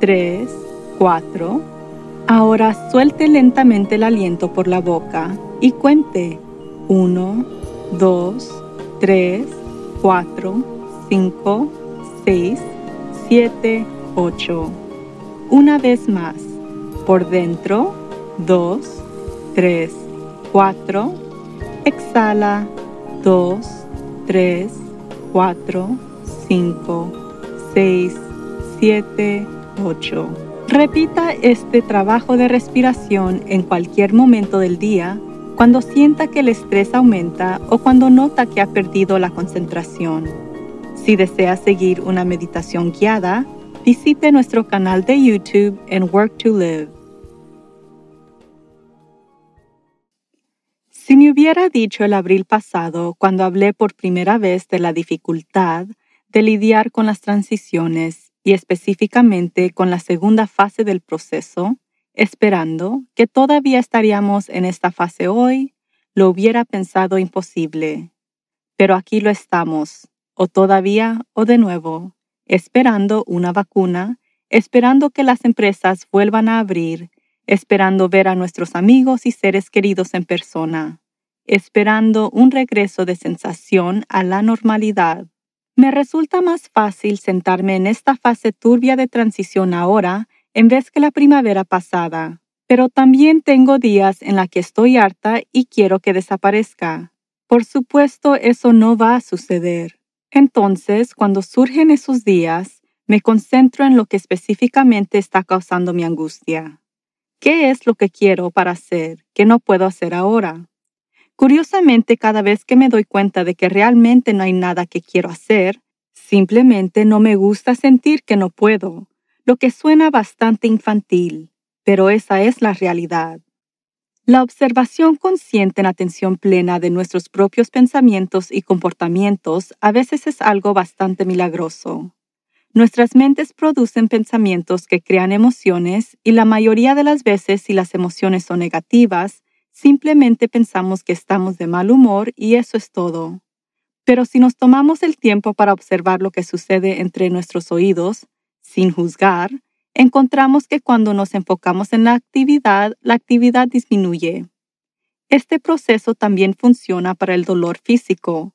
3, 4. Ahora suelte lentamente el aliento por la boca y cuente. 1, 2, 3, 4, 5, 6, 7, 8. Una vez más. Por dentro. 2, 3, 4. Exhala. 2, 3, 4, 5, 6, 7, 8. Repita este trabajo de respiración en cualquier momento del día cuando sienta que el estrés aumenta o cuando nota que ha perdido la concentración. Si desea seguir una meditación guiada, visite nuestro canal de YouTube en Work to Live. Si me hubiera dicho el abril pasado, cuando hablé por primera vez de la dificultad de lidiar con las transiciones y específicamente con la segunda fase del proceso, esperando que todavía estaríamos en esta fase hoy, lo hubiera pensado imposible. Pero aquí lo estamos, o todavía o de nuevo, esperando una vacuna, esperando que las empresas vuelvan a abrir, esperando ver a nuestros amigos y seres queridos en persona, esperando un regreso de sensación a la normalidad. Me resulta más fácil sentarme en esta fase turbia de transición ahora en vez que la primavera pasada, pero también tengo días en la que estoy harta y quiero que desaparezca. Por supuesto, eso no va a suceder. Entonces, cuando surgen esos días, me concentro en lo que específicamente está causando mi angustia. ¿Qué es lo que quiero para hacer que no puedo hacer ahora? Curiosamente, cada vez que me doy cuenta de que realmente no hay nada que quiero hacer, simplemente no me gusta sentir que no puedo, lo que suena bastante infantil, pero esa es la realidad. La observación consciente en atención plena de nuestros propios pensamientos y comportamientos a veces es algo bastante milagroso. Nuestras mentes producen pensamientos que crean emociones y la mayoría de las veces si las emociones son negativas, simplemente pensamos que estamos de mal humor y eso es todo. Pero si nos tomamos el tiempo para observar lo que sucede entre nuestros oídos, sin juzgar, encontramos que cuando nos enfocamos en la actividad, la actividad disminuye. Este proceso también funciona para el dolor físico,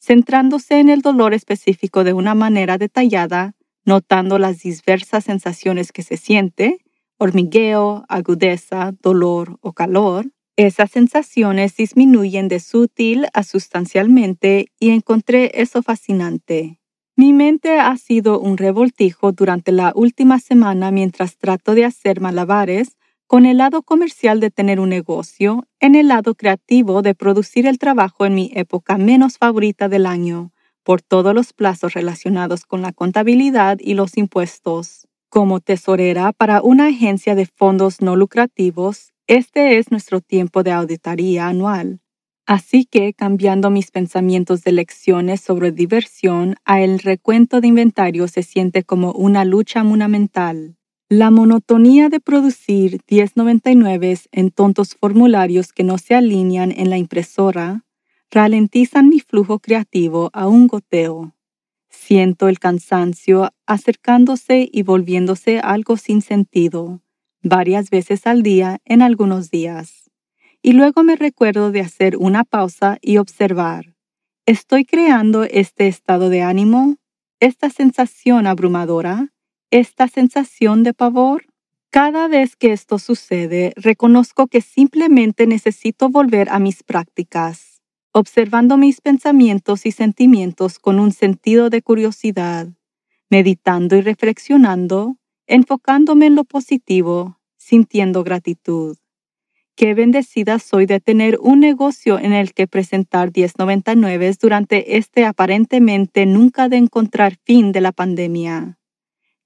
centrándose en el dolor específico de una manera detallada, notando las diversas sensaciones que se siente, hormigueo, agudeza, dolor o calor. Esas sensaciones disminuyen de sutil a sustancialmente y encontré eso fascinante. Mi mente ha sido un revoltijo durante la última semana mientras trato de hacer malabares con el lado comercial de tener un negocio, en el lado creativo de producir el trabajo en mi época menos favorita del año, por todos los plazos relacionados con la contabilidad y los impuestos. Como tesorera para una agencia de fondos no lucrativos, este es nuestro tiempo de auditoría anual. Así que, cambiando mis pensamientos de lecciones sobre diversión a el recuento de inventario se siente como una lucha monumental. La monotonía de producir 1099 en tontos formularios que no se alinean en la impresora ralentizan mi flujo creativo a un goteo. Siento el cansancio acercándose y volviéndose algo sin sentido, varias veces al día en algunos días y luego me recuerdo de hacer una pausa y observar. ¿Estoy creando este estado de ánimo? ¿Esta sensación abrumadora? ¿Esta sensación de pavor? Cada vez que esto sucede, reconozco que simplemente necesito volver a mis prácticas, observando mis pensamientos y sentimientos con un sentido de curiosidad, meditando y reflexionando, enfocándome en lo positivo, sintiendo gratitud. Qué bendecida soy de tener un negocio en el que presentar 1099 durante este aparentemente nunca de encontrar fin de la pandemia.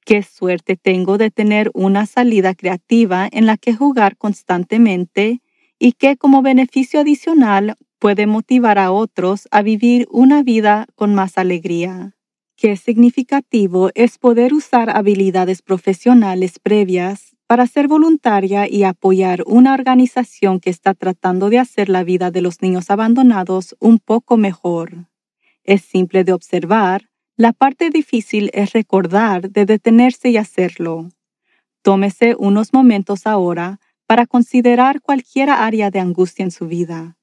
Qué suerte tengo de tener una salida creativa en la que jugar constantemente y que como beneficio adicional puede motivar a otros a vivir una vida con más alegría. Qué significativo es poder usar habilidades profesionales previas para ser voluntaria y apoyar una organización que está tratando de hacer la vida de los niños abandonados un poco mejor. Es simple de observar la parte difícil es recordar de detenerse y hacerlo. Tómese unos momentos ahora para considerar cualquier área de angustia en su vida.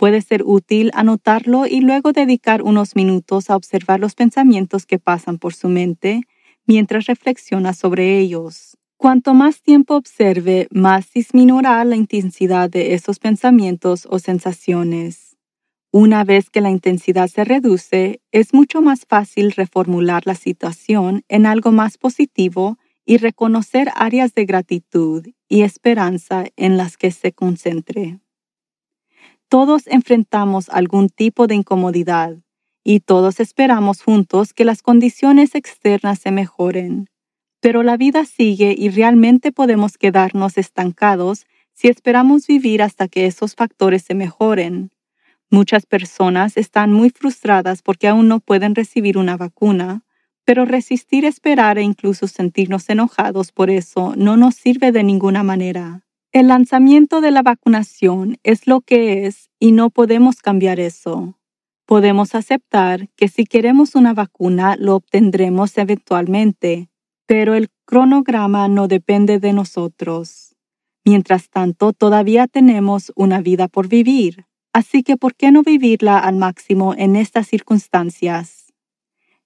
Puede ser útil anotarlo y luego dedicar unos minutos a observar los pensamientos que pasan por su mente mientras reflexiona sobre ellos. Cuanto más tiempo observe, más disminuirá la intensidad de esos pensamientos o sensaciones. Una vez que la intensidad se reduce, es mucho más fácil reformular la situación en algo más positivo y reconocer áreas de gratitud y esperanza en las que se concentre. Todos enfrentamos algún tipo de incomodidad y todos esperamos juntos que las condiciones externas se mejoren. Pero la vida sigue y realmente podemos quedarnos estancados si esperamos vivir hasta que esos factores se mejoren. Muchas personas están muy frustradas porque aún no pueden recibir una vacuna, pero resistir esperar e incluso sentirnos enojados por eso no nos sirve de ninguna manera. El lanzamiento de la vacunación es lo que es y no podemos cambiar eso. Podemos aceptar que si queremos una vacuna lo obtendremos eventualmente, pero el cronograma no depende de nosotros. Mientras tanto, todavía tenemos una vida por vivir. Así que, ¿por qué no vivirla al máximo en estas circunstancias?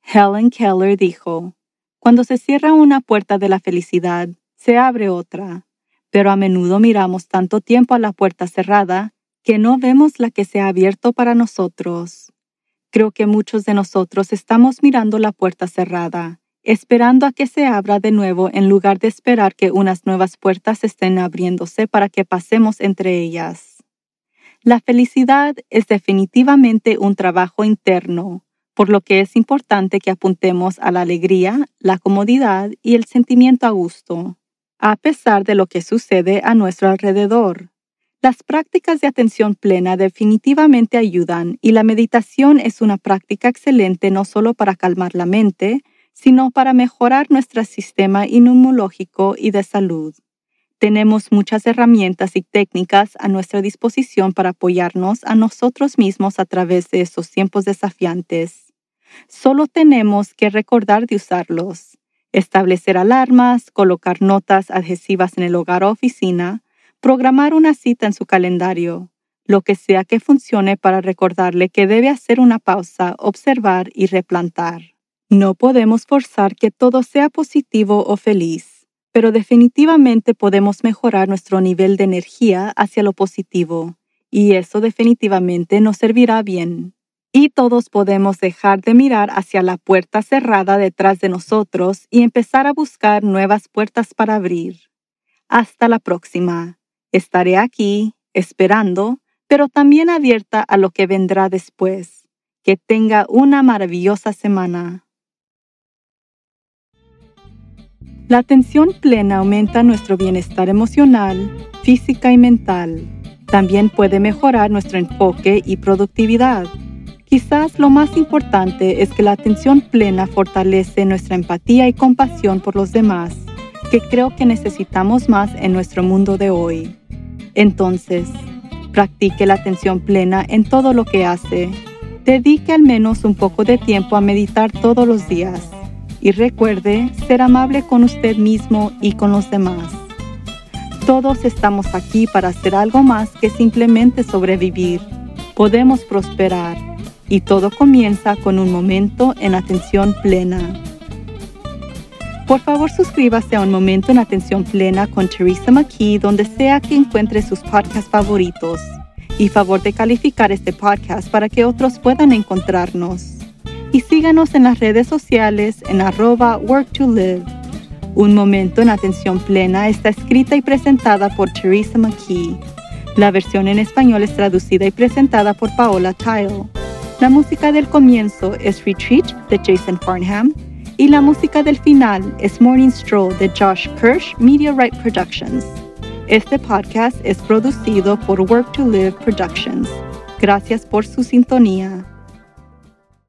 Helen Keller dijo, Cuando se cierra una puerta de la felicidad, se abre otra, pero a menudo miramos tanto tiempo a la puerta cerrada que no vemos la que se ha abierto para nosotros. Creo que muchos de nosotros estamos mirando la puerta cerrada, esperando a que se abra de nuevo en lugar de esperar que unas nuevas puertas estén abriéndose para que pasemos entre ellas. La felicidad es definitivamente un trabajo interno, por lo que es importante que apuntemos a la alegría, la comodidad y el sentimiento a gusto, a pesar de lo que sucede a nuestro alrededor. Las prácticas de atención plena definitivamente ayudan y la meditación es una práctica excelente no solo para calmar la mente, sino para mejorar nuestro sistema inmunológico y de salud. Tenemos muchas herramientas y técnicas a nuestra disposición para apoyarnos a nosotros mismos a través de estos tiempos desafiantes. Solo tenemos que recordar de usarlos. Establecer alarmas, colocar notas adhesivas en el hogar o oficina, programar una cita en su calendario, lo que sea que funcione para recordarle que debe hacer una pausa, observar y replantar. No podemos forzar que todo sea positivo o feliz pero definitivamente podemos mejorar nuestro nivel de energía hacia lo positivo, y eso definitivamente nos servirá bien. Y todos podemos dejar de mirar hacia la puerta cerrada detrás de nosotros y empezar a buscar nuevas puertas para abrir. Hasta la próxima. Estaré aquí, esperando, pero también abierta a lo que vendrá después. Que tenga una maravillosa semana. La atención plena aumenta nuestro bienestar emocional, física y mental. También puede mejorar nuestro enfoque y productividad. Quizás lo más importante es que la atención plena fortalece nuestra empatía y compasión por los demás, que creo que necesitamos más en nuestro mundo de hoy. Entonces, practique la atención plena en todo lo que hace. Dedique al menos un poco de tiempo a meditar todos los días y recuerde ser amable con usted mismo y con los demás. Todos estamos aquí para hacer algo más que simplemente sobrevivir. Podemos prosperar y todo comienza con un momento en atención plena. Por favor suscríbase a Un Momento en Atención Plena con Teresa McKee donde sea que encuentre sus podcasts favoritos. Y favor de calificar este podcast para que otros puedan encontrarnos y síganos en las redes sociales en arroba work to live. Un momento en atención plena está escrita y presentada por Teresa McKee. La versión en español es traducida y presentada por Paola Tile. La música del comienzo es Retreat de Jason Farnham Y la música del final es Morning Stroll de Josh Kirsch Media Right Productions. Este podcast es producido por Work to Live Productions. Gracias por su sintonía.